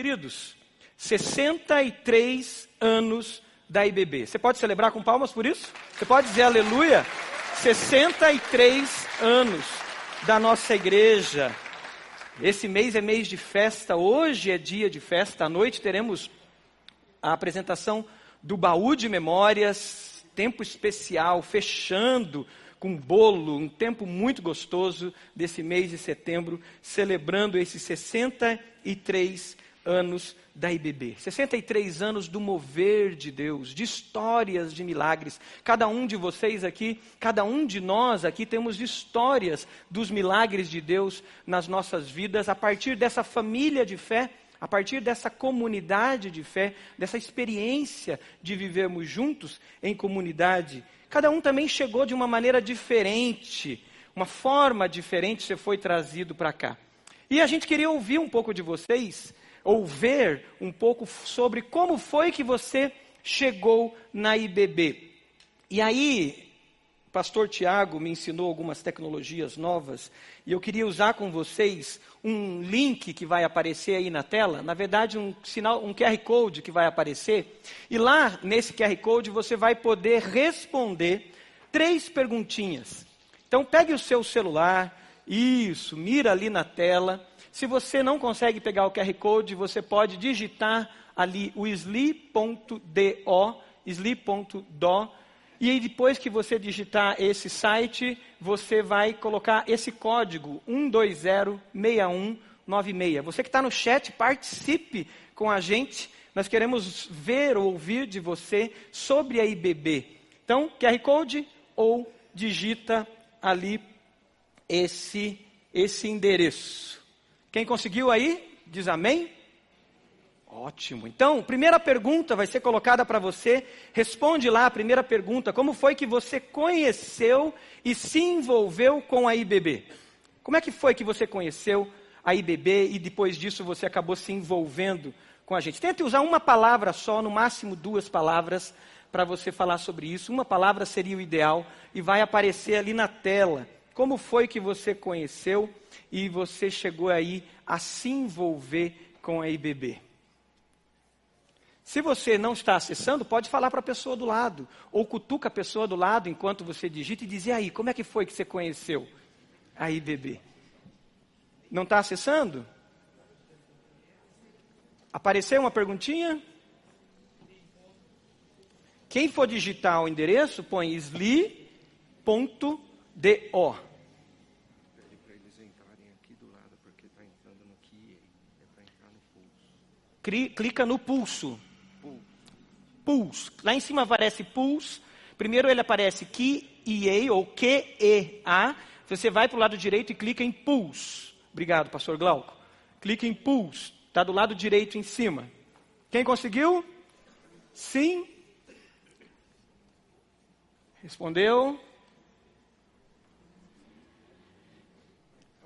Queridos, 63 anos da IBB. Você pode celebrar com palmas por isso? Você pode dizer aleluia? 63 anos da nossa igreja. Esse mês é mês de festa, hoje é dia de festa, à noite teremos a apresentação do baú de memórias, tempo especial, fechando com bolo, um tempo muito gostoso desse mês de setembro, celebrando esses 63 anos da IBB. 63 anos do mover de Deus, de histórias de milagres. Cada um de vocês aqui, cada um de nós aqui temos histórias dos milagres de Deus nas nossas vidas a partir dessa família de fé a partir dessa comunidade de fé, dessa experiência de vivermos juntos em comunidade, cada um também chegou de uma maneira diferente, uma forma diferente você foi trazido para cá. E a gente queria ouvir um pouco de vocês, ou ver um pouco sobre como foi que você chegou na IBB. E aí, pastor Tiago me ensinou algumas tecnologias novas e eu queria usar com vocês um link que vai aparecer aí na tela, na verdade um sinal, um QR Code que vai aparecer, e lá nesse QR Code você vai poder responder três perguntinhas. Então pegue o seu celular, isso, mira ali na tela. Se você não consegue pegar o QR Code, você pode digitar ali o sli.do, sli.do e aí, depois que você digitar esse site, você vai colocar esse código 1206196. Você que está no chat, participe com a gente. Nós queremos ver ou ouvir de você sobre a IBB. Então, QR Code ou digita ali esse, esse endereço. Quem conseguiu aí? Diz amém. Ótimo. Então, primeira pergunta vai ser colocada para você. Responde lá a primeira pergunta: como foi que você conheceu e se envolveu com a IBB? Como é que foi que você conheceu a IBB e depois disso você acabou se envolvendo com a gente? Tente usar uma palavra só, no máximo duas palavras, para você falar sobre isso. Uma palavra seria o ideal e vai aparecer ali na tela. Como foi que você conheceu e você chegou aí a se envolver com a IBB? Se você não está acessando, pode falar para a pessoa do lado, ou cutuca a pessoa do lado enquanto você digita e dizer aí, como é que foi que você conheceu a IBB? Não está acessando? Apareceu uma perguntinha? Quem for digitar o endereço, põe sli.do. Clica no pulso. Pulse. Lá em cima aparece Pulse. Primeiro ele aparece QEA ou QEA. Você vai para o lado direito e clica em Pulse. Obrigado, pastor Glauco. Clica em Pulse. Está do lado direito em cima. Quem conseguiu? Sim. Respondeu.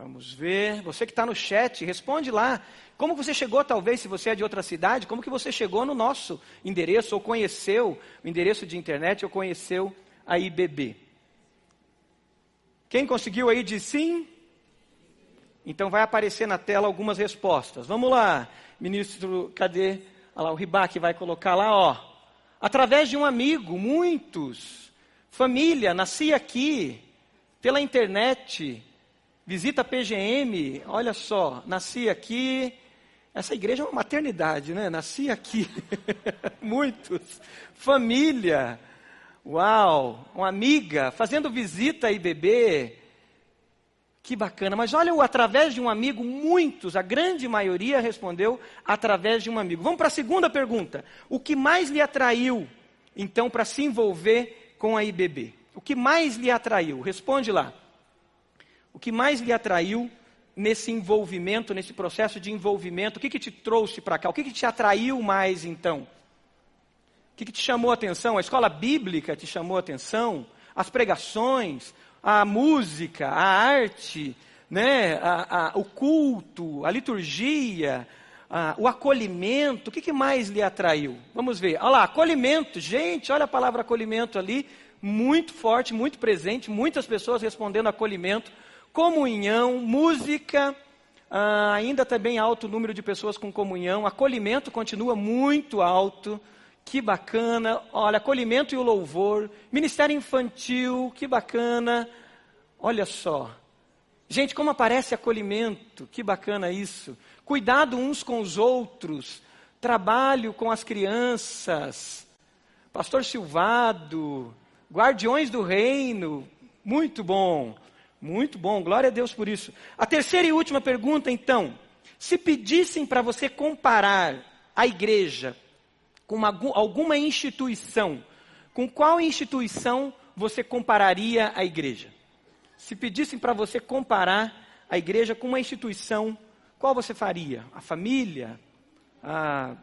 Vamos ver. Você que está no chat, responde lá. Como você chegou, talvez, se você é de outra cidade, como que você chegou no nosso endereço, ou conheceu o endereço de internet, ou conheceu a IBB? Quem conseguiu aí de sim? Então vai aparecer na tela algumas respostas. Vamos lá, ministro, cadê? Olha lá, o Ribac vai colocar lá, ó. Através de um amigo, muitos. Família, nasci aqui, pela internet, visita a PGM, olha só, nasci aqui, essa igreja é uma maternidade, né? Nasci aqui. Muitos. Família. Uau. Uma amiga fazendo visita e bebê. Que bacana. Mas olha, através de um amigo, muitos, a grande maioria respondeu através de um amigo. Vamos para a segunda pergunta. O que mais lhe atraiu, então, para se envolver com a IBB? O que mais lhe atraiu? Responde lá. O que mais lhe atraiu nesse envolvimento, nesse processo de envolvimento? O que, que te trouxe para cá? O que, que te atraiu mais então? O que, que te chamou a atenção? A escola bíblica te chamou a atenção? As pregações, a música, a arte, né? A, a, o culto, a liturgia, a, o acolhimento, o que, que mais lhe atraiu? Vamos ver. Olha lá, acolhimento. Gente, olha a palavra acolhimento ali, muito forte, muito presente, muitas pessoas respondendo acolhimento comunhão, música, Ah, ainda também alto o número de pessoas com comunhão. Acolhimento continua muito alto. Que bacana. Olha, acolhimento e o louvor. Ministério infantil, que bacana. Olha só. Gente, como aparece acolhimento, que bacana isso. Cuidado uns com os outros. Trabalho com as crianças. Pastor Silvado. Guardiões do reino. Muito bom. Muito bom. Glória a Deus por isso. A terceira e última pergunta, então. Se pedissem para você comparar a igreja com uma, alguma instituição, com qual instituição você compararia a igreja? Se pedissem para você comparar a igreja com uma instituição, qual você faria? A família? A,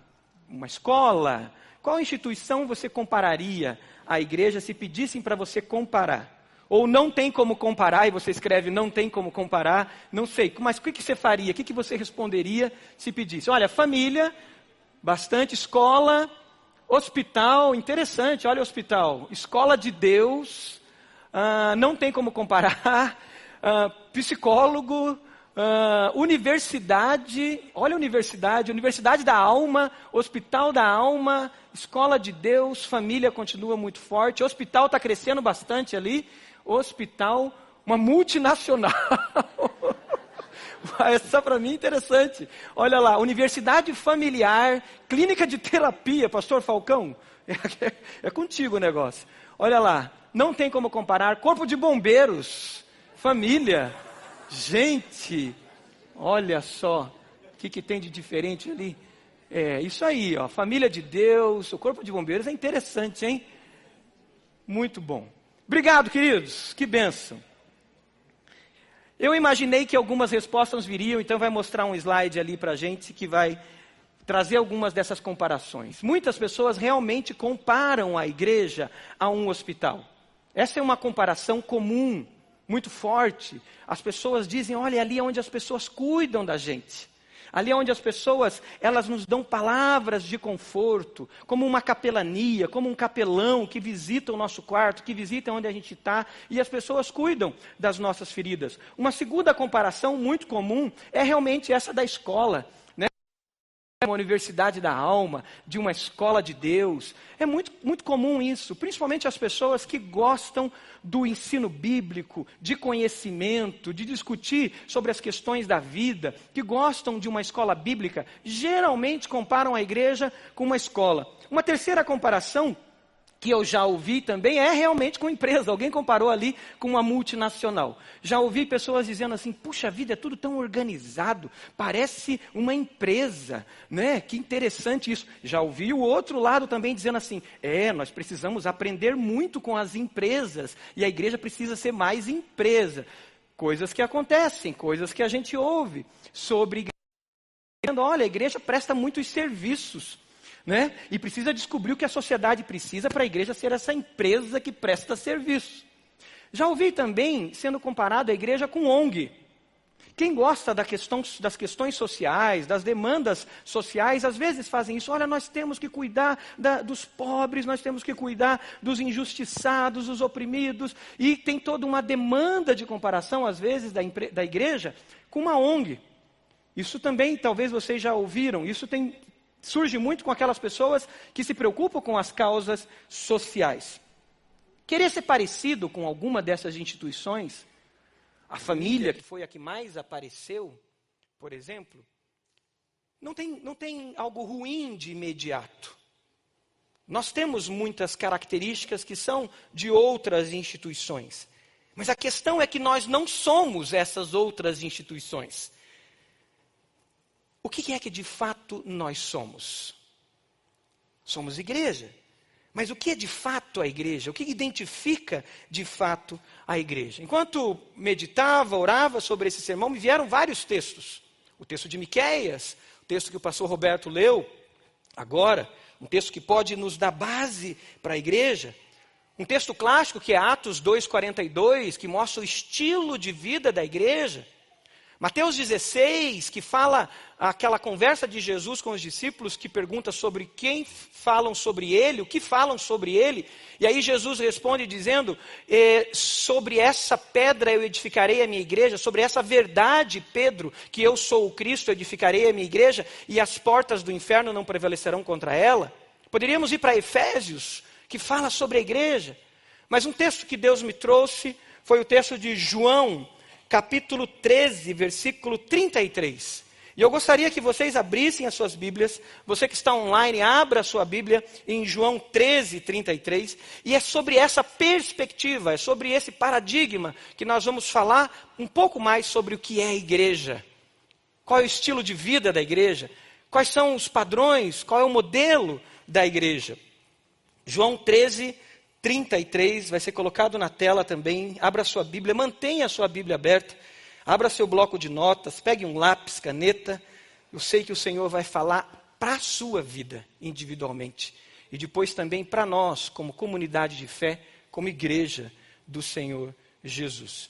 uma escola? Qual instituição você compararia a igreja se pedissem para você comparar? Ou não tem como comparar, e você escreve não tem como comparar, não sei. Mas o que, que você faria? O que, que você responderia se pedisse? Olha, família, bastante escola, hospital, interessante, olha hospital. Escola de Deus, uh, não tem como comparar. Uh, psicólogo, uh, universidade, olha a universidade, Universidade da Alma, Hospital da Alma, Escola de Deus, família continua muito forte, hospital está crescendo bastante ali hospital, uma multinacional. Essa para mim é interessante. Olha lá, universidade familiar, clínica de terapia, pastor Falcão. É, é contigo o negócio. Olha lá, não tem como comparar. Corpo de bombeiros, família. Gente, olha só, o que, que tem de diferente ali? É isso aí, ó, família de Deus, o corpo de bombeiros é interessante, hein? Muito bom. Obrigado, queridos. Que benção. Eu imaginei que algumas respostas viriam, então vai mostrar um slide ali para a gente que vai trazer algumas dessas comparações. Muitas pessoas realmente comparam a igreja a um hospital. Essa é uma comparação comum, muito forte. As pessoas dizem: olha, ali é onde as pessoas cuidam da gente. Ali é onde as pessoas, elas nos dão palavras de conforto, como uma capelania, como um capelão que visita o nosso quarto, que visita onde a gente está, e as pessoas cuidam das nossas feridas. Uma segunda comparação muito comum é realmente essa da escola uma universidade da alma, de uma escola de Deus. É muito, muito comum isso, principalmente as pessoas que gostam do ensino bíblico, de conhecimento, de discutir sobre as questões da vida, que gostam de uma escola bíblica, geralmente comparam a igreja com uma escola. Uma terceira comparação que eu já ouvi também é realmente com empresa. Alguém comparou ali com uma multinacional. Já ouvi pessoas dizendo assim: puxa vida, é tudo tão organizado, parece uma empresa, né? Que interessante isso. Já ouvi o outro lado também dizendo assim: é, nós precisamos aprender muito com as empresas e a igreja precisa ser mais empresa. Coisas que acontecem, coisas que a gente ouve sobre igreja. Olha, a igreja presta muitos serviços né? E precisa descobrir o que a sociedade precisa para a igreja ser essa empresa que presta serviço. Já ouvi também sendo comparado a igreja com ONG. Quem gosta da questão, das questões sociais, das demandas sociais, às vezes fazem isso. Olha, nós temos que cuidar da, dos pobres, nós temos que cuidar dos injustiçados, dos oprimidos. E tem toda uma demanda de comparação, às vezes, da, da igreja com uma ONG. Isso também, talvez vocês já ouviram, isso tem surge muito com aquelas pessoas que se preocupam com as causas sociais. Querer ser parecido com alguma dessas instituições, a família, que foi a que mais apareceu, por exemplo, não tem, não tem algo ruim de imediato. Nós temos muitas características que são de outras instituições. Mas a questão é que nós não somos essas outras instituições. O que é que de fato nós somos? Somos igreja. Mas o que é de fato a igreja? O que identifica de fato a igreja? Enquanto meditava, orava sobre esse sermão, me vieram vários textos. O texto de Miqueias, o texto que o pastor Roberto leu agora, um texto que pode nos dar base para a igreja. Um texto clássico que é Atos 2:42, que mostra o estilo de vida da igreja. Mateus 16, que fala aquela conversa de Jesus com os discípulos, que pergunta sobre quem falam sobre ele, o que falam sobre ele. E aí Jesus responde dizendo: eh, Sobre essa pedra eu edificarei a minha igreja, sobre essa verdade, Pedro, que eu sou o Cristo, edificarei a minha igreja, e as portas do inferno não prevalecerão contra ela. Poderíamos ir para Efésios, que fala sobre a igreja. Mas um texto que Deus me trouxe foi o texto de João capítulo 13, versículo 33. E eu gostaria que vocês abrissem as suas Bíblias, você que está online, abra a sua Bíblia em João 13, 33, e é sobre essa perspectiva, é sobre esse paradigma que nós vamos falar um pouco mais sobre o que é a igreja. Qual é o estilo de vida da igreja? Quais são os padrões? Qual é o modelo da igreja? João 13, 33 vai ser colocado na tela também. Abra sua Bíblia, mantenha a sua Bíblia aberta. Abra seu bloco de notas, pegue um lápis, caneta. Eu sei que o Senhor vai falar para a sua vida individualmente e depois também para nós, como comunidade de fé, como igreja do Senhor Jesus.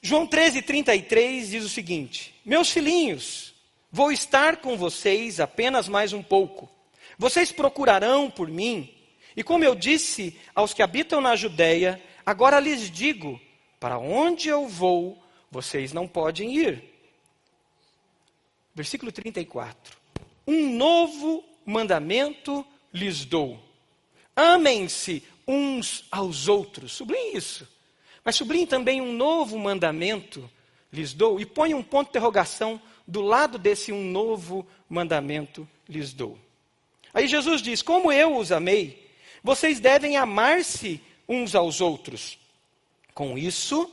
João 13, 33 diz o seguinte: Meus filhinhos, vou estar com vocês apenas mais um pouco. Vocês procurarão por mim e como eu disse aos que habitam na Judéia, agora lhes digo: para onde eu vou, vocês não podem ir. Versículo 34. Um novo mandamento lhes dou: amem-se uns aos outros. Sublinhe isso. Mas sublinhe também um novo mandamento lhes dou. E põe um ponto de interrogação do lado desse um novo mandamento lhes dou. Aí Jesus diz: Como eu os amei, vocês devem amar-se uns aos outros. Com isso,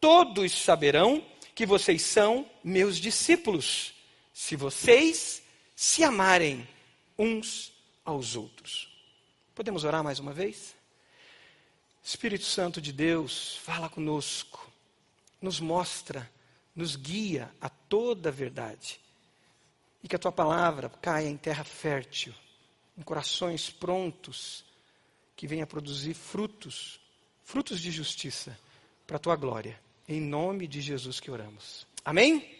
todos saberão que vocês são meus discípulos, se vocês se amarem uns aos outros. Podemos orar mais uma vez? Espírito Santo de Deus, fala conosco, nos mostra, nos guia a toda a verdade. E que a tua palavra caia em terra fértil, em corações prontos que venha produzir frutos, frutos de justiça para a tua glória. Em nome de Jesus que oramos. Amém?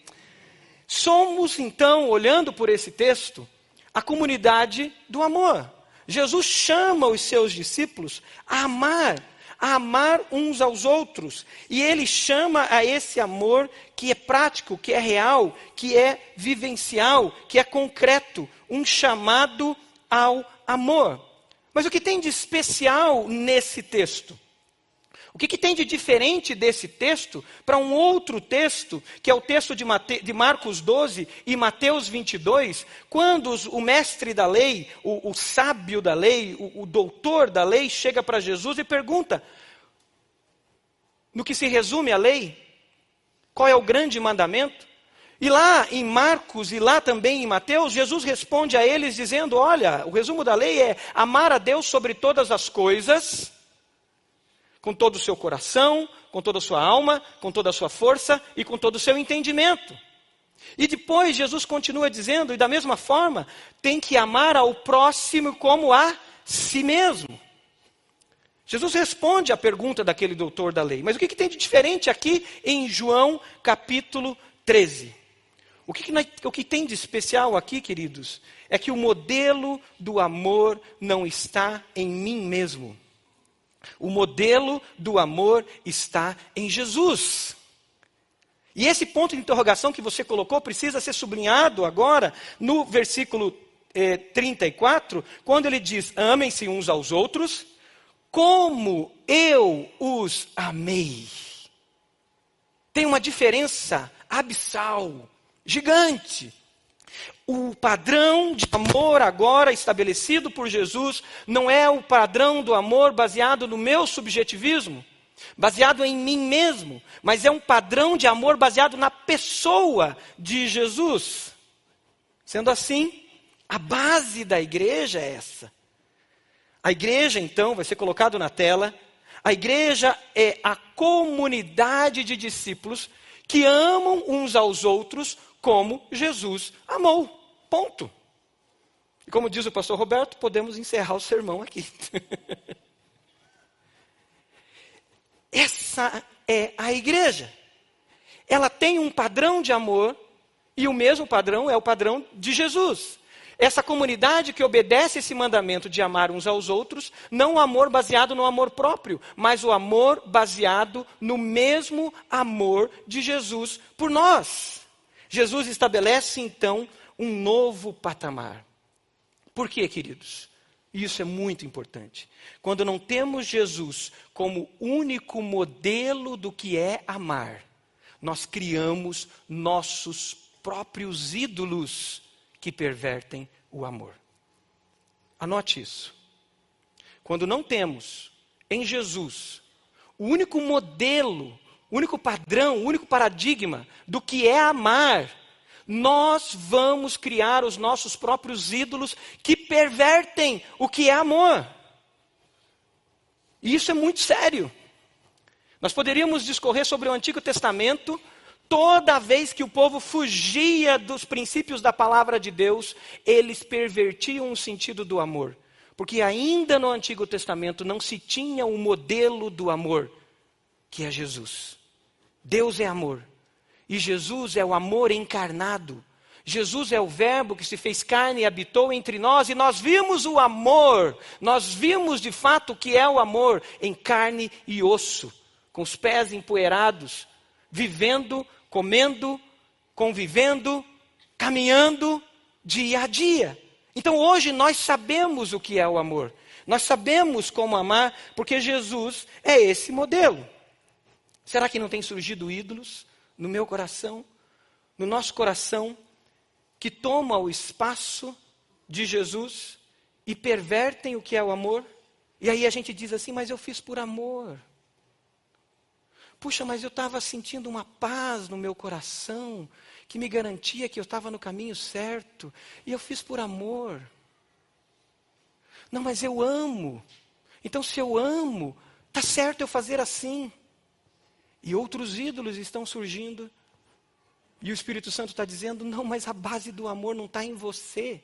Somos então, olhando por esse texto, a comunidade do amor. Jesus chama os seus discípulos a amar, a amar uns aos outros. E ele chama a esse amor que é prático, que é real, que é vivencial, que é concreto, um chamado ao amor. Mas o que tem de especial nesse texto? O que, que tem de diferente desse texto para um outro texto, que é o texto de, Mate, de Marcos 12 e Mateus 22, quando os, o mestre da lei, o, o sábio da lei, o, o doutor da lei, chega para Jesus e pergunta: no que se resume a lei? Qual é o grande mandamento? E lá em Marcos e lá também em Mateus, Jesus responde a eles dizendo: Olha, o resumo da lei é amar a Deus sobre todas as coisas, com todo o seu coração, com toda a sua alma, com toda a sua força e com todo o seu entendimento. E depois Jesus continua dizendo, e da mesma forma, tem que amar ao próximo como a si mesmo. Jesus responde à pergunta daquele doutor da lei. Mas o que, que tem de diferente aqui em João capítulo 13? O que, o que tem de especial aqui, queridos, é que o modelo do amor não está em mim mesmo. O modelo do amor está em Jesus. E esse ponto de interrogação que você colocou precisa ser sublinhado agora no versículo eh, 34, quando ele diz: Amem-se uns aos outros, como eu os amei. Tem uma diferença abissal gigante. O padrão de amor agora estabelecido por Jesus não é o padrão do amor baseado no meu subjetivismo, baseado em mim mesmo, mas é um padrão de amor baseado na pessoa de Jesus. Sendo assim, a base da igreja é essa. A igreja, então, vai ser colocado na tela. A igreja é a comunidade de discípulos que amam uns aos outros como Jesus amou. Ponto. E como diz o pastor Roberto, podemos encerrar o sermão aqui. Essa é a igreja. ela tem um padrão de amor e o mesmo padrão é o padrão de Jesus. Essa comunidade que obedece esse mandamento de amar uns aos outros, não o amor baseado no amor próprio, mas o amor baseado no mesmo amor de Jesus por nós. Jesus estabelece então um novo patamar. Por quê, queridos? Isso é muito importante. Quando não temos Jesus como único modelo do que é amar, nós criamos nossos próprios ídolos que pervertem o amor. Anote isso. Quando não temos em Jesus o único modelo, o único padrão, o único paradigma do que é amar, nós vamos criar os nossos próprios ídolos que pervertem o que é amor. E isso é muito sério. Nós poderíamos discorrer sobre o Antigo Testamento Toda vez que o povo fugia dos princípios da palavra de Deus, eles pervertiam o sentido do amor. Porque ainda no Antigo Testamento não se tinha o um modelo do amor, que é Jesus. Deus é amor. E Jesus é o amor encarnado. Jesus é o Verbo que se fez carne e habitou entre nós, e nós vimos o amor, nós vimos de fato o que é o amor em carne e osso, com os pés empoeirados, vivendo comendo, convivendo, caminhando dia a dia. Então hoje nós sabemos o que é o amor. Nós sabemos como amar, porque Jesus é esse modelo. Será que não tem surgido ídolos no meu coração, no nosso coração, que tomam o espaço de Jesus e pervertem o que é o amor? E aí a gente diz assim, mas eu fiz por amor. Puxa, mas eu estava sentindo uma paz no meu coração que me garantia que eu estava no caminho certo e eu fiz por amor. Não, mas eu amo. Então, se eu amo, está certo eu fazer assim. E outros ídolos estão surgindo. E o Espírito Santo está dizendo: não, mas a base do amor não está em você.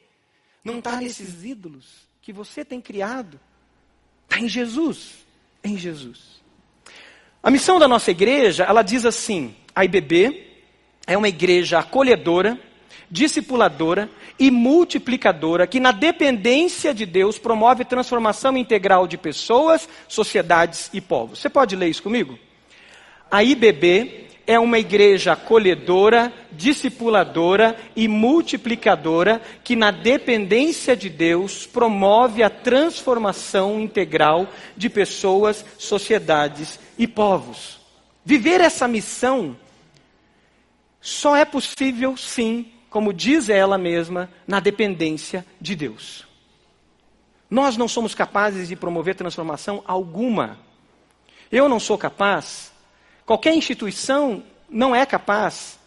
Não está nesses ídolos que você tem criado. Está em Jesus. Em Jesus. A missão da nossa igreja, ela diz assim: a IBB é uma igreja acolhedora, discipuladora e multiplicadora que, na dependência de Deus, promove transformação integral de pessoas, sociedades e povos. Você pode ler isso comigo? A IBB é uma igreja acolhedora, discipuladora e multiplicadora que, na dependência de Deus, promove a transformação integral de pessoas, sociedades e povos. Viver essa missão só é possível, sim, como diz ela mesma, na dependência de Deus. Nós não somos capazes de promover transformação alguma. Eu não sou capaz Qualquer instituição não é capaz.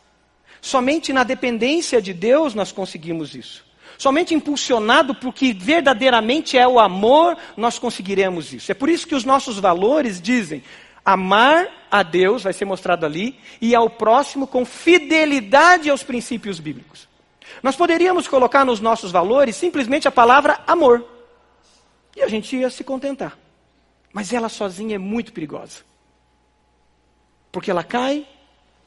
Somente na dependência de Deus nós conseguimos isso. Somente impulsionado por que verdadeiramente é o amor, nós conseguiremos isso. É por isso que os nossos valores dizem: amar a Deus, vai ser mostrado ali, e ao próximo com fidelidade aos princípios bíblicos. Nós poderíamos colocar nos nossos valores simplesmente a palavra amor. E a gente ia se contentar. Mas ela sozinha é muito perigosa. Porque ela cai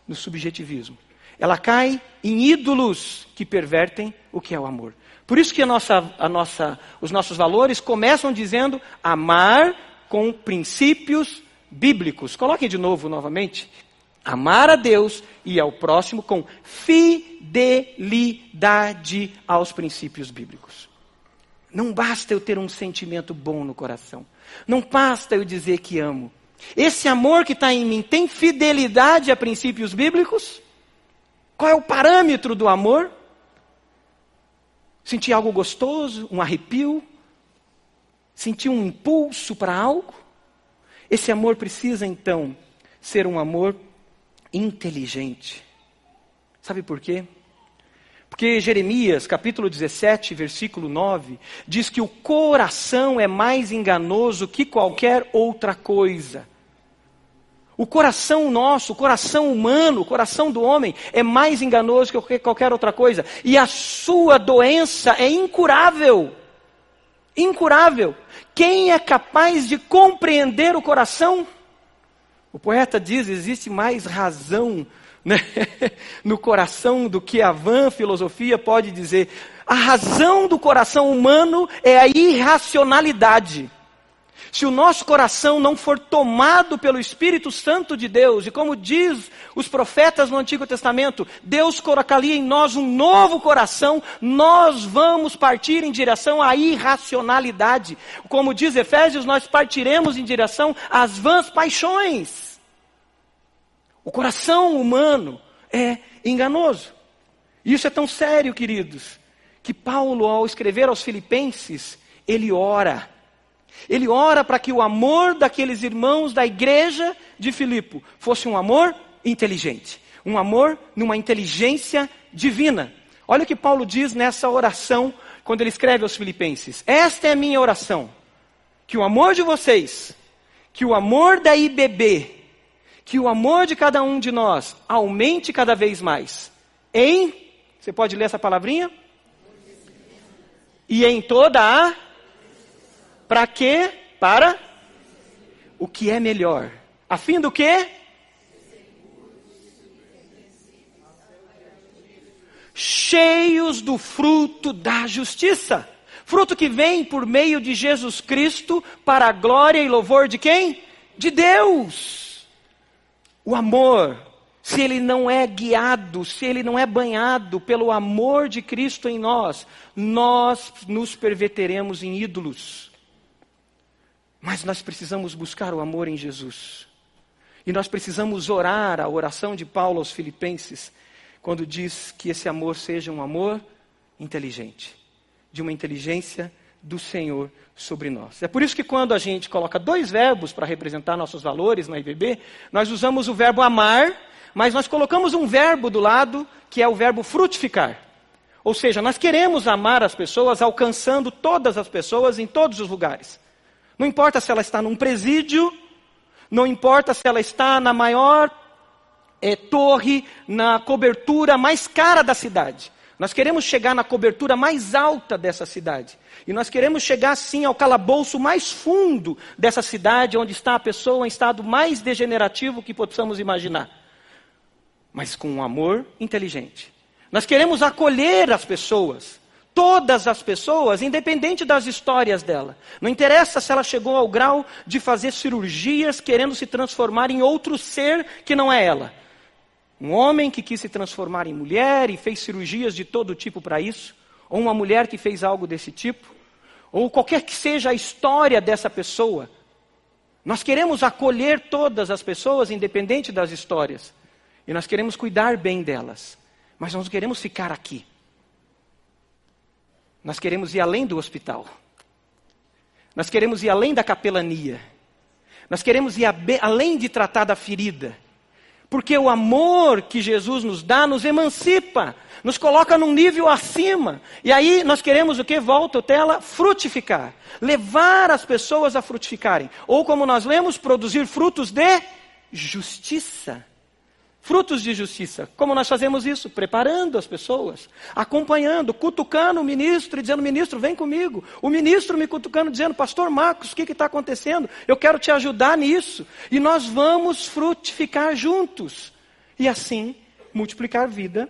no subjetivismo. Ela cai em ídolos que pervertem o que é o amor. Por isso que a nossa, a nossa, os nossos valores começam dizendo amar com princípios bíblicos. Coloquem de novo novamente. Amar a Deus e ao próximo com fidelidade aos princípios bíblicos. Não basta eu ter um sentimento bom no coração. Não basta eu dizer que amo. Esse amor que está em mim tem fidelidade a princípios bíblicos? Qual é o parâmetro do amor? Sentir algo gostoso, um arrepio? Sentir um impulso para algo? Esse amor precisa então ser um amor inteligente. Sabe por quê? Porque Jeremias, capítulo 17, versículo 9, diz que o coração é mais enganoso que qualquer outra coisa. O coração nosso, o coração humano, o coração do homem é mais enganoso que qualquer outra coisa. E a sua doença é incurável. Incurável. Quem é capaz de compreender o coração? O poeta diz: existe mais razão né? no coração do que a vã filosofia pode dizer. A razão do coração humano é a irracionalidade. Se o nosso coração não for tomado pelo Espírito Santo de Deus, e como diz os profetas no Antigo Testamento, Deus colocaria em nós um novo coração, nós vamos partir em direção à irracionalidade. Como diz Efésios, nós partiremos em direção às vãs paixões. O coração humano é enganoso. Isso é tão sério, queridos, que Paulo, ao escrever aos Filipenses, ele ora ele ora para que o amor daqueles irmãos da igreja de Filipe fosse um amor inteligente, um amor numa inteligência divina. Olha o que Paulo diz nessa oração quando ele escreve aos Filipenses: Esta é a minha oração, que o amor de vocês, que o amor da IBB, que o amor de cada um de nós aumente cada vez mais. Em, você pode ler essa palavrinha? E em toda a para quê? Para o que é melhor. A fim do quê? Cheios do fruto da justiça. Fruto que vem por meio de Jesus Cristo para a glória e louvor de quem? De Deus. O amor, se ele não é guiado, se ele não é banhado pelo amor de Cristo em nós, nós nos perverteremos em ídolos. Mas nós precisamos buscar o amor em Jesus. E nós precisamos orar a oração de Paulo aos Filipenses, quando diz que esse amor seja um amor inteligente, de uma inteligência do Senhor sobre nós. É por isso que quando a gente coloca dois verbos para representar nossos valores na IBB, nós usamos o verbo amar, mas nós colocamos um verbo do lado que é o verbo frutificar. Ou seja, nós queremos amar as pessoas alcançando todas as pessoas em todos os lugares. Não importa se ela está num presídio, não importa se ela está na maior é, torre, na cobertura mais cara da cidade. Nós queremos chegar na cobertura mais alta dessa cidade. E nós queremos chegar, sim, ao calabouço mais fundo dessa cidade, onde está a pessoa em estado mais degenerativo que possamos imaginar. Mas com um amor inteligente. Nós queremos acolher as pessoas todas as pessoas, independente das histórias dela. Não interessa se ela chegou ao grau de fazer cirurgias querendo se transformar em outro ser que não é ela. Um homem que quis se transformar em mulher e fez cirurgias de todo tipo para isso, ou uma mulher que fez algo desse tipo, ou qualquer que seja a história dessa pessoa. Nós queremos acolher todas as pessoas, independente das histórias. E nós queremos cuidar bem delas. Mas nós não queremos ficar aqui. Nós queremos ir além do hospital. Nós queremos ir além da capelania. Nós queremos ir além de tratar da ferida. Porque o amor que Jesus nos dá nos emancipa, nos coloca num nível acima. E aí nós queremos o que? Volta a tela, frutificar. Levar as pessoas a frutificarem. Ou como nós lemos, produzir frutos de justiça. Frutos de justiça. Como nós fazemos isso? Preparando as pessoas, acompanhando, cutucando o ministro e dizendo: ministro, vem comigo. O ministro me cutucando, dizendo: Pastor Marcos, o que está acontecendo? Eu quero te ajudar nisso. E nós vamos frutificar juntos. E assim multiplicar vida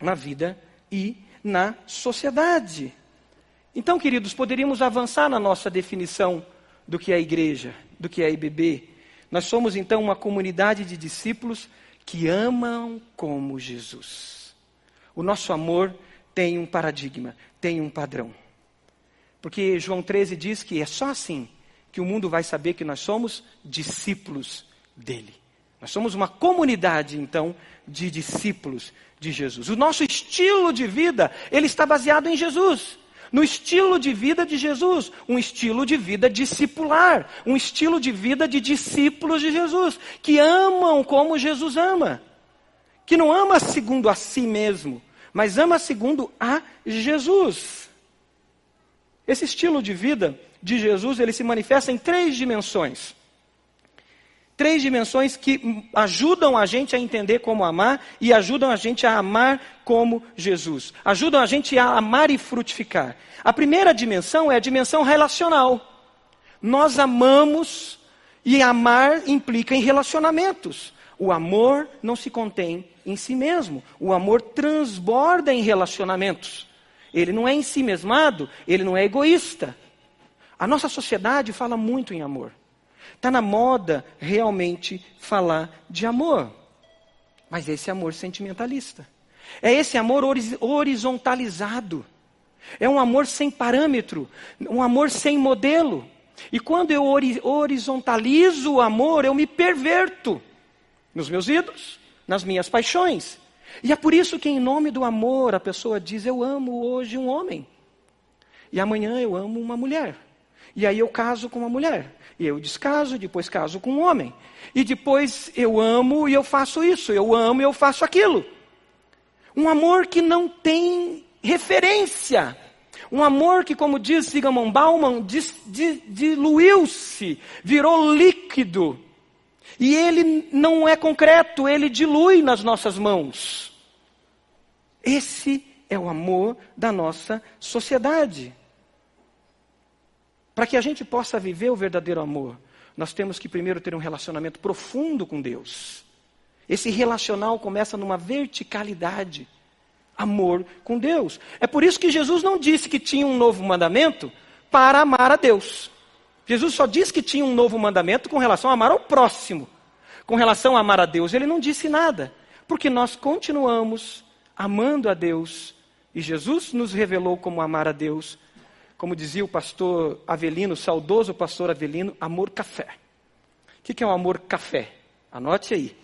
na vida e na sociedade. Então, queridos, poderíamos avançar na nossa definição do que é igreja, do que é IBB. Nós somos então uma comunidade de discípulos que amam como Jesus. O nosso amor tem um paradigma, tem um padrão. Porque João 13 diz que é só assim que o mundo vai saber que nós somos discípulos dele. Nós somos uma comunidade, então, de discípulos de Jesus. O nosso estilo de vida, ele está baseado em Jesus no estilo de vida de Jesus, um estilo de vida discipular, um estilo de vida de discípulos de Jesus, que amam como Jesus ama, que não ama segundo a si mesmo, mas ama segundo a Jesus. Esse estilo de vida de Jesus, ele se manifesta em três dimensões. Três dimensões que ajudam a gente a entender como amar e ajudam a gente a amar como Jesus. Ajudam a gente a amar e frutificar. A primeira dimensão é a dimensão relacional. Nós amamos e amar implica em relacionamentos. O amor não se contém em si mesmo. O amor transborda em relacionamentos. Ele não é em si mesmado, ele não é egoísta. A nossa sociedade fala muito em amor. Está na moda realmente falar de amor. Mas esse amor sentimentalista. É esse amor horizontalizado. É um amor sem parâmetro, um amor sem modelo. E quando eu horizontalizo o amor, eu me perverto nos meus ídolos, nas minhas paixões. E é por isso que, em nome do amor, a pessoa diz: Eu amo hoje um homem, e amanhã eu amo uma mulher. E aí eu caso com uma mulher, eu descaso, depois caso com um homem. E depois eu amo e eu faço isso, eu amo e eu faço aquilo. Um amor que não tem referência. Um amor que, como diz Sigmund Bauman, diluiu-se, virou líquido. E ele não é concreto, ele dilui nas nossas mãos. Esse é o amor da nossa sociedade. Para que a gente possa viver o verdadeiro amor, nós temos que primeiro ter um relacionamento profundo com Deus. Esse relacional começa numa verticalidade. Amor com Deus. É por isso que Jesus não disse que tinha um novo mandamento para amar a Deus. Jesus só disse que tinha um novo mandamento com relação a amar ao próximo. Com relação a amar a Deus, ele não disse nada. Porque nós continuamos amando a Deus. E Jesus nos revelou como amar a Deus. Como dizia o pastor Avelino, o saudoso pastor Avelino, amor café. O que é um amor café? Anote aí.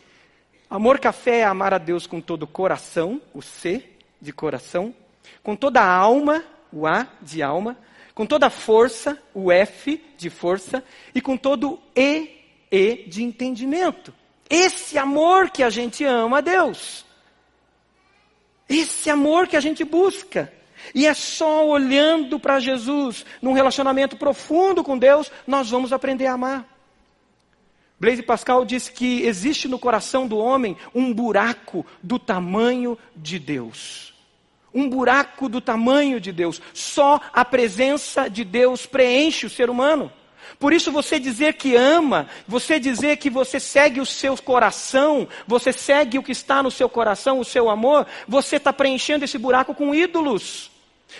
Amor café é amar a Deus com todo o coração, o C de coração, com toda a alma, o A de alma, com toda a força, o F de força, e com todo E, E de entendimento. Esse amor que a gente ama a Deus. Esse amor que a gente busca. E é só olhando para Jesus, num relacionamento profundo com Deus, nós vamos aprender a amar. Blaise Pascal disse que existe no coração do homem um buraco do tamanho de Deus um buraco do tamanho de Deus. Só a presença de Deus preenche o ser humano. Por isso, você dizer que ama, você dizer que você segue o seu coração, você segue o que está no seu coração, o seu amor, você está preenchendo esse buraco com ídolos.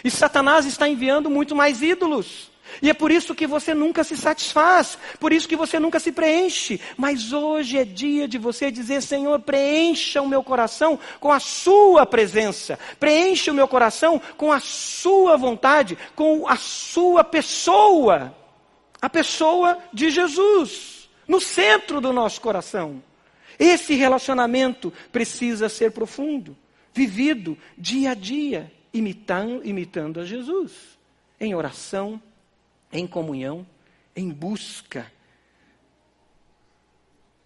E Satanás está enviando muito mais ídolos. E é por isso que você nunca se satisfaz, por isso que você nunca se preenche. Mas hoje é dia de você dizer: Senhor, preencha o meu coração com a Sua presença, preencha o meu coração com a Sua vontade, com a Sua pessoa, a pessoa de Jesus, no centro do nosso coração. Esse relacionamento precisa ser profundo, vivido dia a dia, imitando, imitando a Jesus, em oração em comunhão, em busca.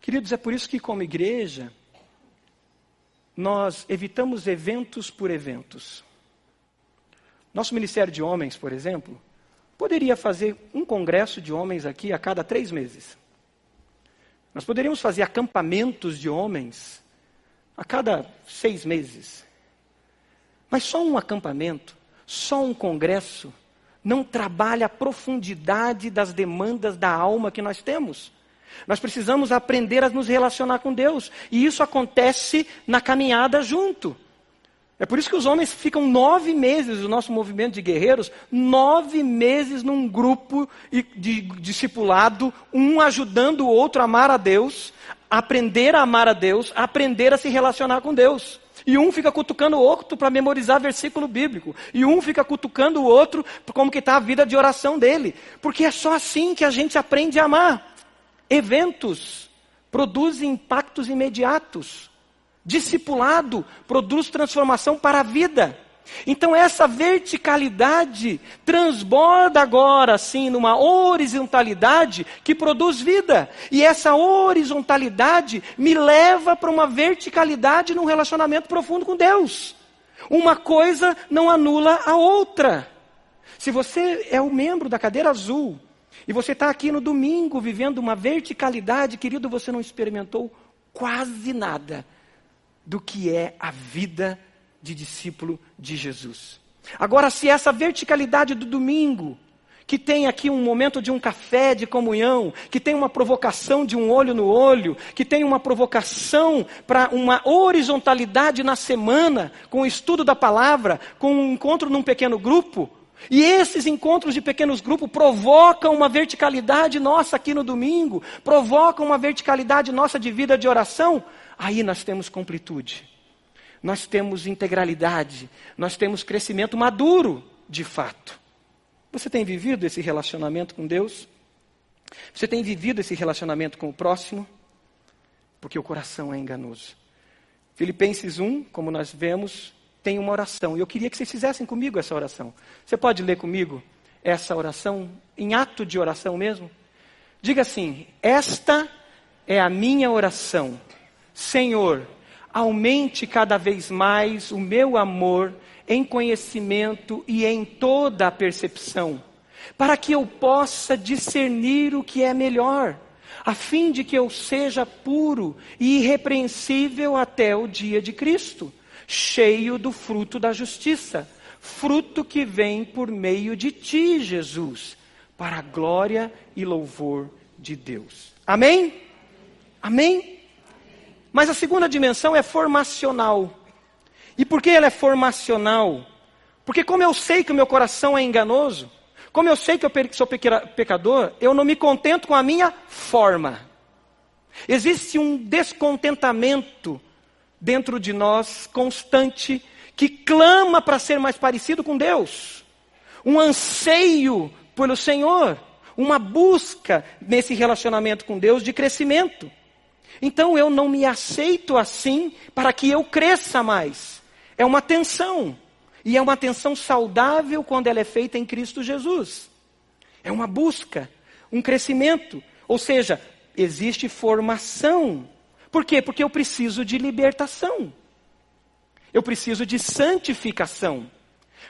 Queridos, é por isso que, como igreja, nós evitamos eventos por eventos. Nosso Ministério de Homens, por exemplo, poderia fazer um congresso de homens aqui a cada três meses. Nós poderíamos fazer acampamentos de homens a cada seis meses. Mas só um acampamento, só um congresso, não trabalha a profundidade das demandas da alma que nós temos. Nós precisamos aprender a nos relacionar com Deus. E isso acontece na caminhada junto. É por isso que os homens ficam nove meses, o nosso movimento de guerreiros, nove meses num grupo de discipulado, um ajudando o outro a amar a Deus, aprender a amar a Deus, aprender a se relacionar com Deus. E um fica cutucando o outro para memorizar versículo bíblico. E um fica cutucando o outro como que está a vida de oração dele. Porque é só assim que a gente aprende a amar. Eventos produzem impactos imediatos. Discipulado produz transformação para a vida. Então essa verticalidade transborda agora assim numa horizontalidade que produz vida. E essa horizontalidade me leva para uma verticalidade num relacionamento profundo com Deus. Uma coisa não anula a outra. Se você é o membro da cadeira azul e você está aqui no domingo vivendo uma verticalidade, querido, você não experimentou quase nada do que é a vida de discípulo de Jesus. Agora, se essa verticalidade do domingo, que tem aqui um momento de um café de comunhão, que tem uma provocação de um olho no olho, que tem uma provocação para uma horizontalidade na semana, com o estudo da palavra, com um encontro num pequeno grupo. E esses encontros de pequenos grupos provocam uma verticalidade nossa aqui no domingo, provocam uma verticalidade nossa de vida de oração. Aí nós temos completude, nós temos integralidade, nós temos crescimento maduro, de fato. Você tem vivido esse relacionamento com Deus? Você tem vivido esse relacionamento com o próximo? Porque o coração é enganoso. Filipenses 1, como nós vemos, tem uma oração. E eu queria que vocês fizessem comigo essa oração. Você pode ler comigo essa oração, em ato de oração mesmo? Diga assim: Esta é a minha oração. Senhor, aumente cada vez mais o meu amor em conhecimento e em toda a percepção, para que eu possa discernir o que é melhor, a fim de que eu seja puro e irrepreensível até o dia de Cristo, cheio do fruto da justiça, fruto que vem por meio de ti, Jesus, para a glória e louvor de Deus. Amém? Amém? Mas a segunda dimensão é formacional. E por que ela é formacional? Porque como eu sei que o meu coração é enganoso, como eu sei que eu sou pecador, eu não me contento com a minha forma. Existe um descontentamento dentro de nós constante que clama para ser mais parecido com Deus. Um anseio pelo Senhor, uma busca nesse relacionamento com Deus de crescimento. Então eu não me aceito assim para que eu cresça mais. É uma tensão. E é uma tensão saudável quando ela é feita em Cristo Jesus. É uma busca, um crescimento. Ou seja, existe formação. Por quê? Porque eu preciso de libertação. Eu preciso de santificação.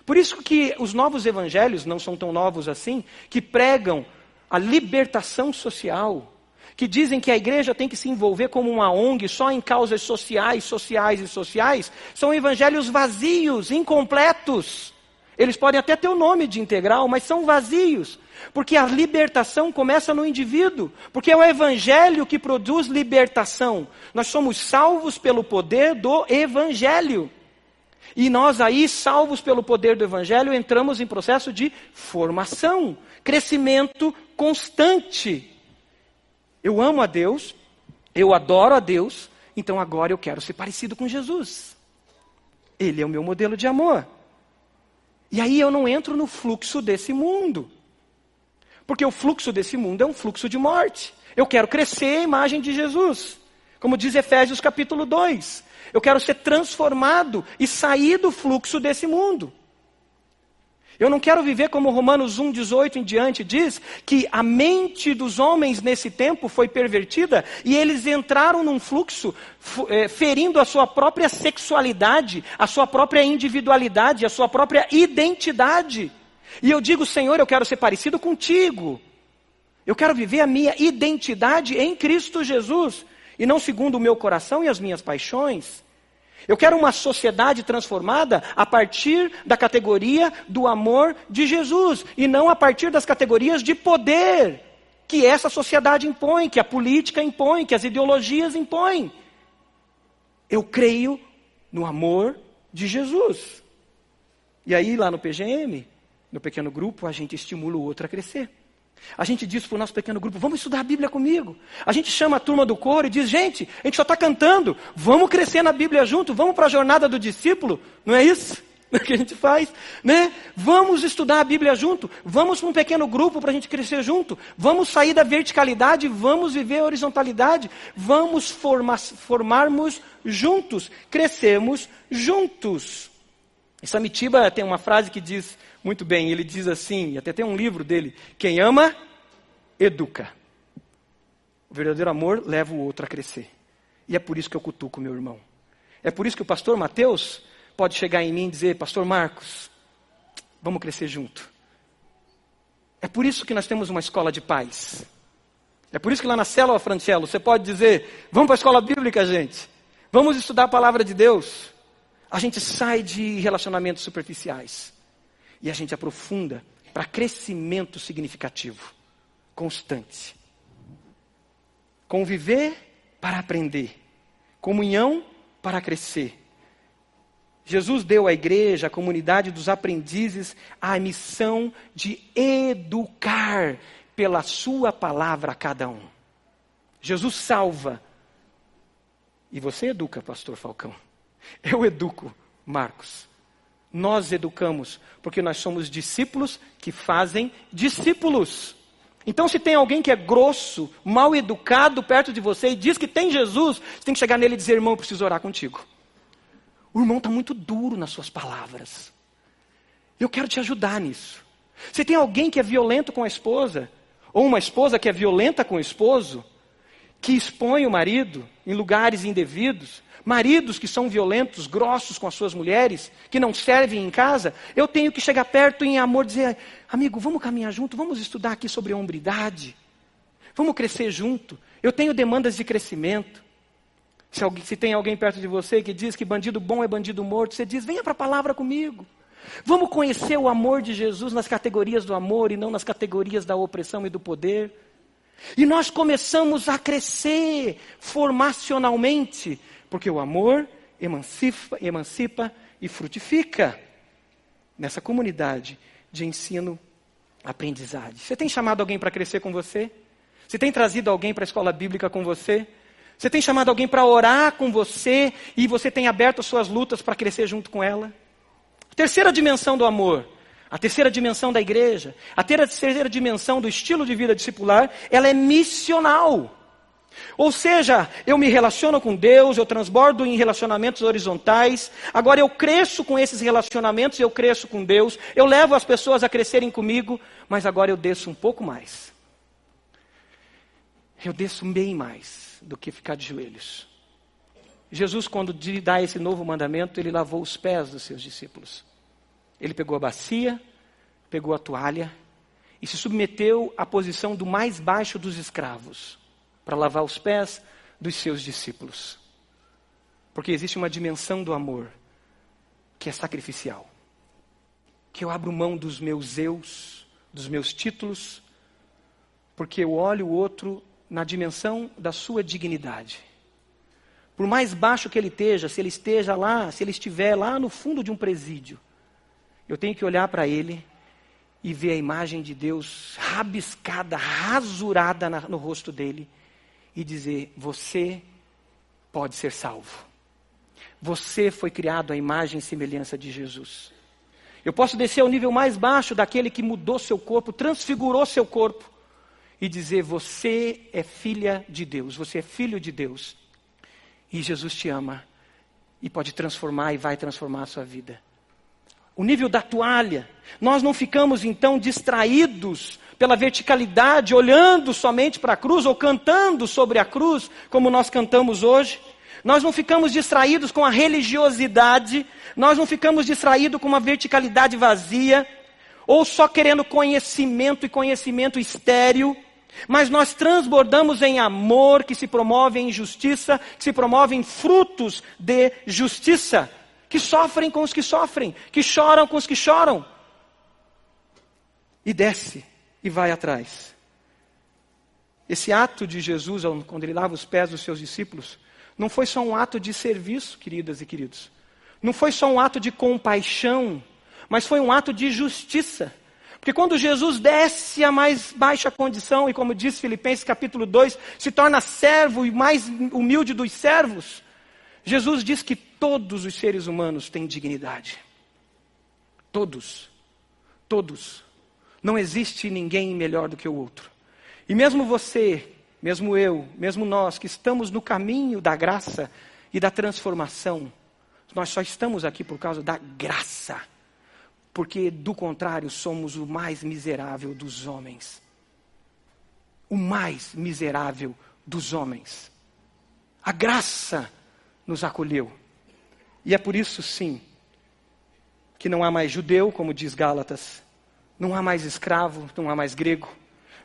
Por isso que os novos evangelhos, não são tão novos assim, que pregam a libertação social, que dizem que a igreja tem que se envolver como uma ONG só em causas sociais, sociais e sociais, são evangelhos vazios, incompletos. Eles podem até ter o nome de integral, mas são vazios. Porque a libertação começa no indivíduo. Porque é o evangelho que produz libertação. Nós somos salvos pelo poder do evangelho. E nós aí, salvos pelo poder do evangelho, entramos em processo de formação, crescimento constante. Eu amo a Deus, eu adoro a Deus, então agora eu quero ser parecido com Jesus. Ele é o meu modelo de amor. E aí eu não entro no fluxo desse mundo. Porque o fluxo desse mundo é um fluxo de morte. Eu quero crescer a imagem de Jesus. Como diz Efésios capítulo 2. Eu quero ser transformado e sair do fluxo desse mundo. Eu não quero viver como Romanos 1, 18 em diante diz, que a mente dos homens nesse tempo foi pervertida e eles entraram num fluxo é, ferindo a sua própria sexualidade, a sua própria individualidade, a sua própria identidade. E eu digo, Senhor, eu quero ser parecido contigo. Eu quero viver a minha identidade em Cristo Jesus e não segundo o meu coração e as minhas paixões. Eu quero uma sociedade transformada a partir da categoria do amor de Jesus e não a partir das categorias de poder que essa sociedade impõe, que a política impõe, que as ideologias impõem. Eu creio no amor de Jesus. E aí, lá no PGM, no pequeno grupo, a gente estimula o outro a crescer. A gente diz para o nosso pequeno grupo: vamos estudar a Bíblia comigo. A gente chama a turma do coro e diz: gente, a gente só está cantando, vamos crescer na Bíblia junto, vamos para a jornada do discípulo, não é isso? Que a gente faz, né? Vamos estudar a Bíblia junto, vamos para um pequeno grupo para a gente crescer junto, vamos sair da verticalidade, vamos viver a horizontalidade, vamos formar, formarmos juntos, crescemos juntos. E Samitiba tem uma frase que diz muito bem, ele diz assim, até tem um livro dele: quem ama, educa. O verdadeiro amor leva o outro a crescer. E é por isso que eu cutuco meu irmão. É por isso que o pastor Mateus pode chegar em mim e dizer: Pastor Marcos, vamos crescer junto. É por isso que nós temos uma escola de paz. É por isso que lá na célula Francelo você pode dizer: Vamos para a escola bíblica, gente. Vamos estudar a palavra de Deus. A gente sai de relacionamentos superficiais e a gente aprofunda para crescimento significativo, constante. Conviver para aprender, comunhão para crescer. Jesus deu à igreja, à comunidade dos aprendizes, a missão de educar pela sua palavra a cada um. Jesus salva. E você educa, pastor Falcão. Eu educo, Marcos. Nós educamos, porque nós somos discípulos que fazem discípulos. Então, se tem alguém que é grosso, mal educado perto de você e diz que tem Jesus, você tem que chegar nele e dizer: irmão, eu preciso orar contigo. O irmão está muito duro nas suas palavras. Eu quero te ajudar nisso. Se tem alguém que é violento com a esposa, ou uma esposa que é violenta com o esposo, que expõe o marido em lugares indevidos, maridos que são violentos, grossos com as suas mulheres, que não servem em casa, eu tenho que chegar perto em amor e dizer: amigo, vamos caminhar junto, vamos estudar aqui sobre a hombridade, vamos crescer junto. Eu tenho demandas de crescimento. Se, alguém, se tem alguém perto de você que diz que bandido bom é bandido morto, você diz: venha para a palavra comigo. Vamos conhecer o amor de Jesus nas categorias do amor e não nas categorias da opressão e do poder. E nós começamos a crescer formacionalmente, porque o amor emancipa, emancipa e frutifica nessa comunidade de ensino aprendizagem. Você tem chamado alguém para crescer com você? Você tem trazido alguém para a escola bíblica com você? Você tem chamado alguém para orar com você e você tem aberto as suas lutas para crescer junto com ela? Terceira dimensão do amor, a terceira dimensão da igreja, a terceira dimensão do estilo de vida discipular, ela é missional. Ou seja, eu me relaciono com Deus, eu transbordo em relacionamentos horizontais, agora eu cresço com esses relacionamentos, eu cresço com Deus, eu levo as pessoas a crescerem comigo, mas agora eu desço um pouco mais. Eu desço bem mais do que ficar de joelhos. Jesus, quando dá esse novo mandamento, ele lavou os pés dos seus discípulos. Ele pegou a bacia, pegou a toalha e se submeteu à posição do mais baixo dos escravos para lavar os pés dos seus discípulos. Porque existe uma dimensão do amor que é sacrificial. Que eu abro mão dos meus eus, dos meus títulos, porque eu olho o outro na dimensão da sua dignidade. Por mais baixo que ele esteja, se ele esteja lá, se ele estiver lá no fundo de um presídio, eu tenho que olhar para ele e ver a imagem de Deus rabiscada, rasurada na, no rosto dele e dizer: Você pode ser salvo. Você foi criado à imagem e semelhança de Jesus. Eu posso descer ao nível mais baixo daquele que mudou seu corpo, transfigurou seu corpo e dizer: Você é filha de Deus, você é filho de Deus. E Jesus te ama e pode transformar e vai transformar a sua vida. O nível da toalha. Nós não ficamos então distraídos pela verticalidade, olhando somente para a cruz ou cantando sobre a cruz, como nós cantamos hoje. Nós não ficamos distraídos com a religiosidade, nós não ficamos distraídos com uma verticalidade vazia, ou só querendo conhecimento e conhecimento estéreo. Mas nós transbordamos em amor que se promove em justiça, que se promove em frutos de justiça, que sofrem com os que sofrem, que choram com os que choram. E desce e vai atrás. Esse ato de Jesus, quando ele lava os pés dos seus discípulos, não foi só um ato de serviço, queridas e queridos. Não foi só um ato de compaixão, mas foi um ato de justiça. Porque quando Jesus desce a mais baixa condição, e como diz Filipenses capítulo 2, se torna servo e mais humilde dos servos, Jesus diz que todos os seres humanos têm dignidade. Todos. Todos. Não existe ninguém melhor do que o outro. E mesmo você, mesmo eu, mesmo nós que estamos no caminho da graça e da transformação, nós só estamos aqui por causa da graça porque do contrário somos o mais miserável dos homens. O mais miserável dos homens. A graça nos acolheu. E é por isso, sim, que não há mais judeu, como diz Gálatas, não há mais escravo, não há mais grego,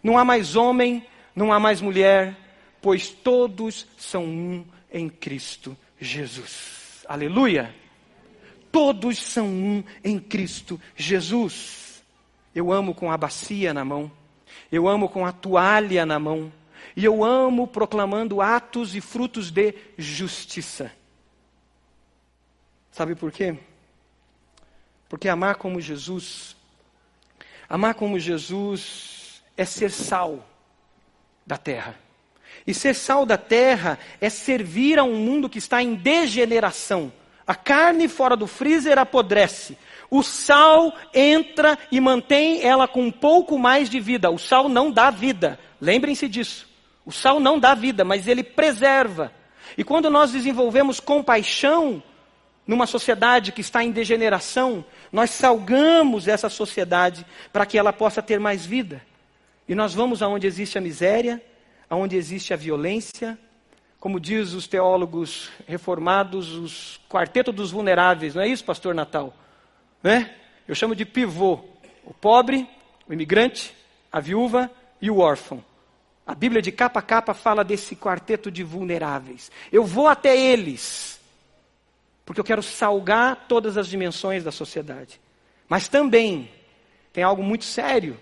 não há mais homem, não há mais mulher, pois todos são um em Cristo Jesus. Aleluia! Todos são um em Cristo Jesus. Eu amo com a bacia na mão. Eu amo com a toalha na mão. E eu amo proclamando atos e frutos de justiça. Sabe por quê? Porque amar como Jesus, amar como Jesus é ser sal da terra. E ser sal da terra é servir a um mundo que está em degeneração. A carne fora do freezer apodrece. O sal entra e mantém ela com um pouco mais de vida. O sal não dá vida. Lembrem-se disso. O sal não dá vida, mas ele preserva. E quando nós desenvolvemos compaixão numa sociedade que está em degeneração, nós salgamos essa sociedade para que ela possa ter mais vida. E nós vamos aonde existe a miséria, aonde existe a violência, como diz os teólogos reformados, os quarteto dos vulneráveis, não é isso, pastor Natal? Né? Eu chamo de pivô, o pobre, o imigrante, a viúva e o órfão. A Bíblia de capa a capa fala desse quarteto de vulneráveis. Eu vou até eles, porque eu quero salgar todas as dimensões da sociedade. Mas também tem algo muito sério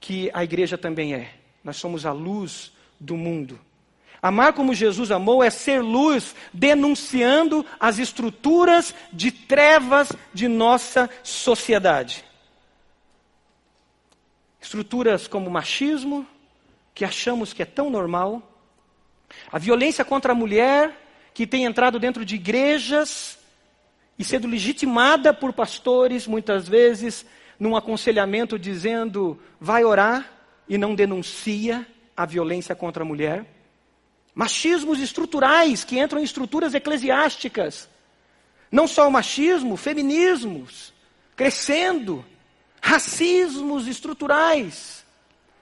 que a igreja também é. Nós somos a luz do mundo. Amar como Jesus amou é ser luz, denunciando as estruturas de trevas de nossa sociedade. Estruturas como machismo, que achamos que é tão normal, a violência contra a mulher, que tem entrado dentro de igrejas e sendo legitimada por pastores, muitas vezes, num aconselhamento dizendo: vai orar e não denuncia a violência contra a mulher. Machismos estruturais que entram em estruturas eclesiásticas. Não só o machismo, feminismos crescendo, racismos estruturais,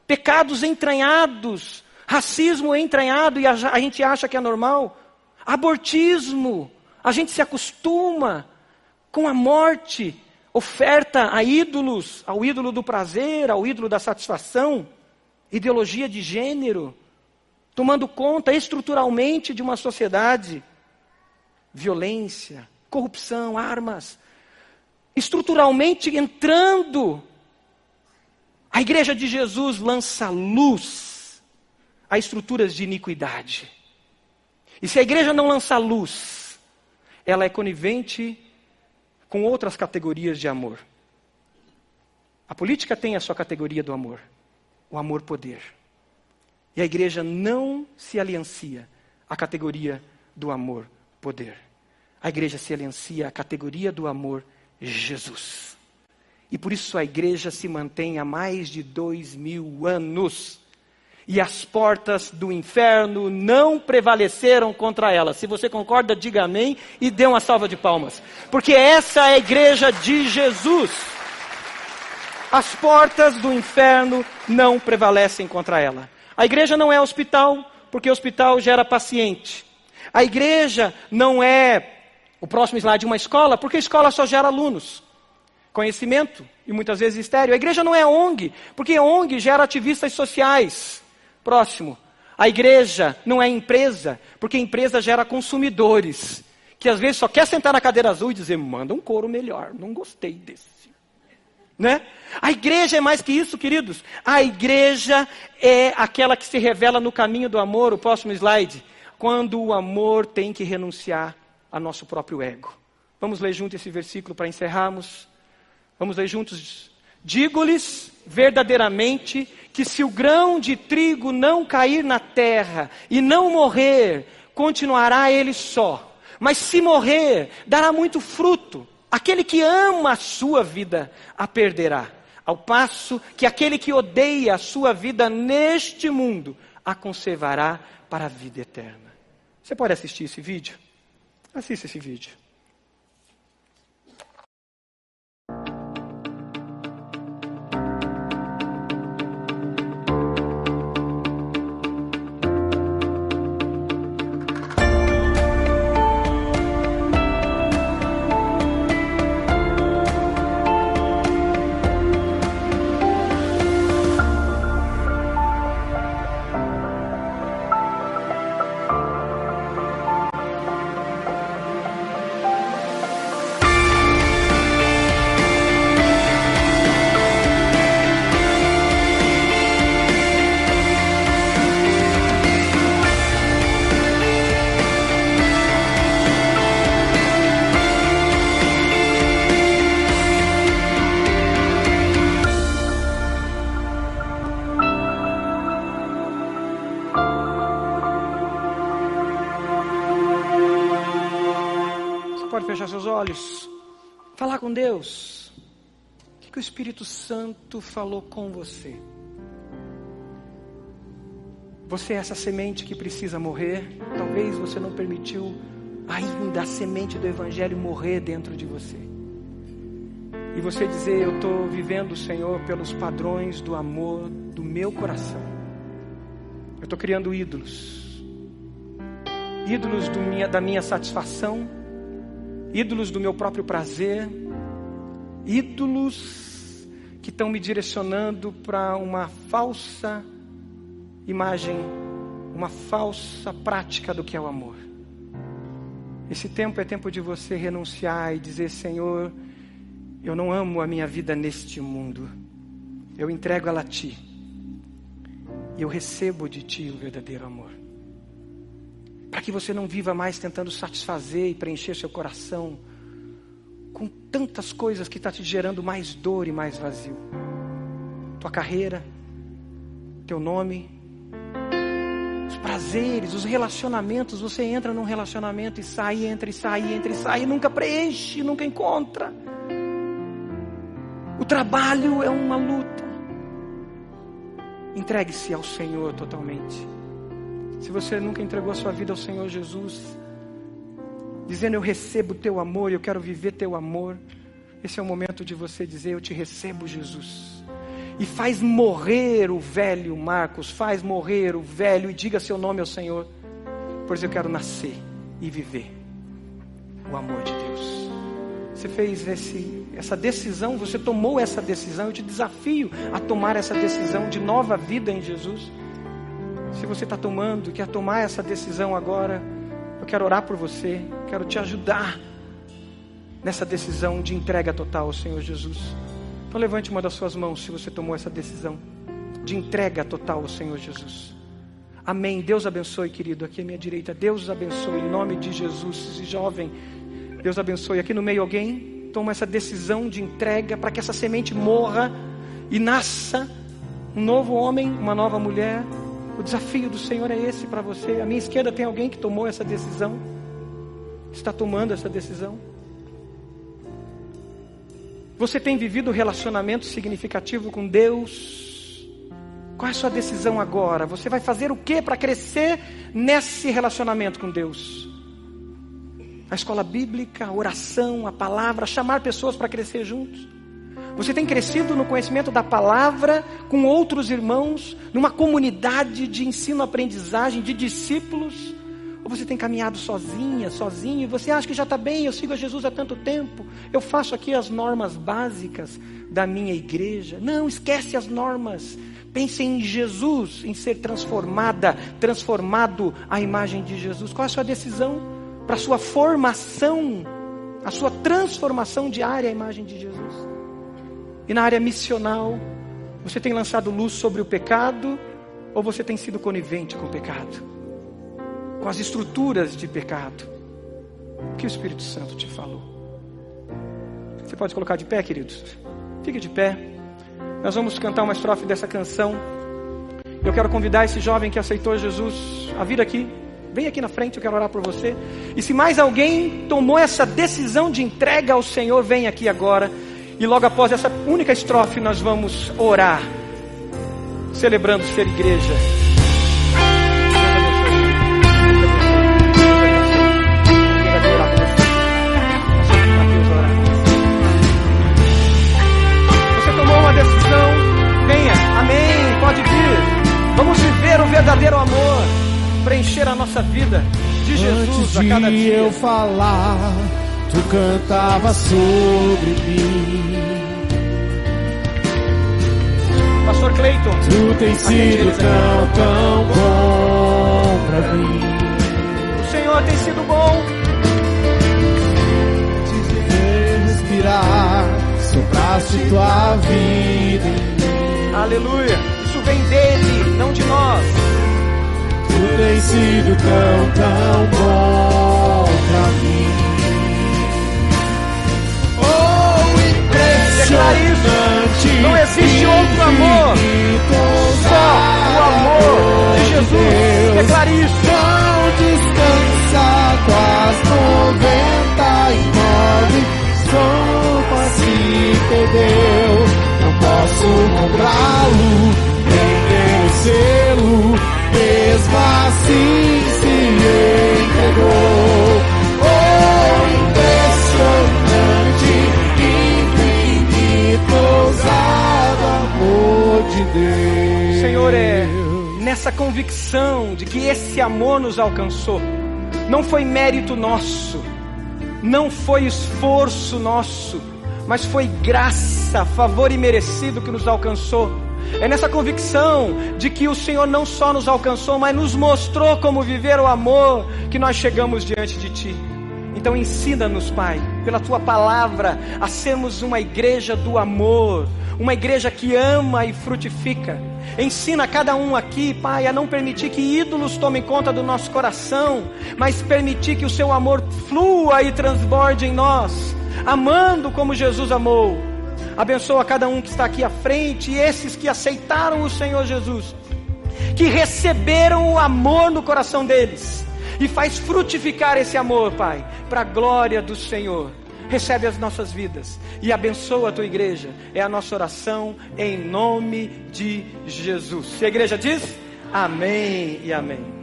pecados entranhados, racismo entranhado e a, gente acha que é normal, abortismo, a gente se acostuma com a morte, oferta a ídolos, ao ídolo do prazer, ao ídolo da satisfação ideologia de gênero, tomando conta estruturalmente de uma sociedade, violência, corrupção, armas, estruturalmente entrando. A igreja de Jesus lança luz a estruturas de iniquidade. E se a igreja não lança luz, ela é conivente com outras categorias de amor. A política tem a sua categoria do amor o amor-poder. E a igreja não se aliancia à categoria do amor-poder. A igreja se aliancia à categoria do amor Jesus. E por isso a igreja se mantém há mais de dois mil anos. E as portas do inferno não prevaleceram contra ela. Se você concorda, diga amém e dê uma salva de palmas. Porque essa é a igreja de Jesus. As portas do inferno não prevalecem contra ela. A igreja não é hospital, porque hospital gera paciente. A igreja não é, o próximo slide, uma escola, porque escola só gera alunos. Conhecimento, e muitas vezes estéreo. A igreja não é ONG, porque ONG gera ativistas sociais. Próximo. A igreja não é empresa, porque empresa gera consumidores, que às vezes só quer sentar na cadeira azul e dizer, manda um couro melhor, não gostei desse. Né? A igreja é mais que isso, queridos. A igreja é aquela que se revela no caminho do amor, o próximo slide, quando o amor tem que renunciar a nosso próprio ego. Vamos ler junto esse versículo para encerrarmos. Vamos ler juntos. Digo-lhes verdadeiramente que se o grão de trigo não cair na terra e não morrer, continuará ele só. Mas se morrer, dará muito fruto. Aquele que ama a sua vida a perderá, ao passo que aquele que odeia a sua vida neste mundo a conservará para a vida eterna. Você pode assistir esse vídeo? Assista esse vídeo. Que, o Espírito Santo falou com você? Você é essa semente que precisa morrer. Talvez você não permitiu ainda a semente do Evangelho morrer dentro de você. E você dizer: Eu estou vivendo, Senhor, pelos padrões do amor do meu coração. Eu estou criando ídolos. Ídolos minha, da minha satisfação, ídolos do meu próprio prazer, ídolos que estão me direcionando para uma falsa imagem, uma falsa prática do que é o amor. Esse tempo é tempo de você renunciar e dizer: Senhor, eu não amo a minha vida neste mundo, eu entrego ela a Ti, e eu recebo de Ti o verdadeiro amor. Para que você não viva mais tentando satisfazer e preencher seu coração com tantas coisas que está te gerando mais dor e mais vazio. Tua carreira, teu nome, os prazeres, os relacionamentos. Você entra num relacionamento e sai, entra e sai, entra e sai, e nunca preenche, nunca encontra. O trabalho é uma luta. Entregue-se ao Senhor totalmente. Se você nunca entregou a sua vida ao Senhor Jesus, dizendo eu recebo teu amor, eu quero viver teu amor, esse é o momento de você dizer eu te recebo, Jesus e faz morrer o velho Marcos, faz morrer o velho e diga seu nome ao Senhor, pois eu quero nascer e viver o amor de Deus. Você fez esse, essa decisão, você tomou essa decisão, eu te desafio a tomar essa decisão de nova vida em Jesus. Se você está tomando, quer tomar essa decisão agora, eu quero orar por você, quero te ajudar nessa decisão de entrega total ao Senhor Jesus. Então levante uma das suas mãos se você tomou essa decisão de entrega total ao Senhor Jesus. Amém. Deus abençoe, querido. Aqui à minha direita. Deus abençoe em nome de Jesus. Esse jovem, Deus abençoe. Aqui no meio alguém toma essa decisão de entrega para que essa semente morra e nasça um novo homem, uma nova mulher. O desafio do Senhor é esse para você. À minha esquerda tem alguém que tomou essa decisão. Está tomando essa decisão. Você tem vivido um relacionamento significativo com Deus? Qual é a sua decisão agora? Você vai fazer o que para crescer nesse relacionamento com Deus? A escola bíblica, a oração, a palavra, chamar pessoas para crescer juntos. Você tem crescido no conhecimento da palavra com outros irmãos, numa comunidade de ensino-aprendizagem, de discípulos? Ou você tem caminhado sozinha, sozinho, e você acha que já está bem, eu sigo a Jesus há tanto tempo, eu faço aqui as normas básicas da minha igreja. Não, esquece as normas. Pense em Jesus, em ser transformada, transformado à imagem de Jesus. Qual é a sua decisão para a sua formação, a sua transformação diária à imagem de Jesus? E na área missional, você tem lançado luz sobre o pecado ou você tem sido conivente com o pecado? com as estruturas de pecado. O que o Espírito Santo te falou? Você pode colocar de pé, queridos? Fique de pé. Nós vamos cantar uma estrofe dessa canção. Eu quero convidar esse jovem que aceitou Jesus a vir aqui. Vem aqui na frente, eu quero orar por você. E se mais alguém tomou essa decisão de entrega ao Senhor, vem aqui agora. E logo após essa única estrofe, nós vamos orar, celebrando ser igreja. Vamos viver o verdadeiro amor, preencher a nossa vida de Jesus Antes a cada de dia. eu falar, tu cantava sobre mim. Pastor Cleiton, Tu tens sido tão, tão bom pra mim. o Senhor tem sido bom. Te respirar, sopraste tua vida em mim. Aleluia. Isso vem dele, não de nós. Tu tens sido tão, tão bom pra mim. clarice. Não existe outro amor. Só o amor de Jesus. É Não Descansa das noventa e nove sopas se perdeu. Não posso comprá-lo, nem o selo. Mesmo assim se entregou. Senhor, é nessa convicção de que esse amor nos alcançou. Não foi mérito nosso, não foi esforço nosso, mas foi graça, favor imerecido que nos alcançou. É nessa convicção de que o Senhor não só nos alcançou, mas nos mostrou como viver o amor que nós chegamos diante de Ti. Então ensina-nos, Pai, pela Tua palavra, a sermos uma igreja do amor, uma igreja que ama e frutifica. Ensina cada um aqui, Pai, a não permitir que ídolos tomem conta do nosso coração, mas permitir que o Seu amor flua e transborde em nós, amando como Jesus amou. Abençoa cada um que está aqui à frente e esses que aceitaram o Senhor Jesus, que receberam o amor no coração deles, e faz frutificar esse amor, Pai, para a glória do Senhor recebe as nossas vidas e abençoa a tua igreja. É a nossa oração em nome de Jesus. Se a igreja diz, amém e amém.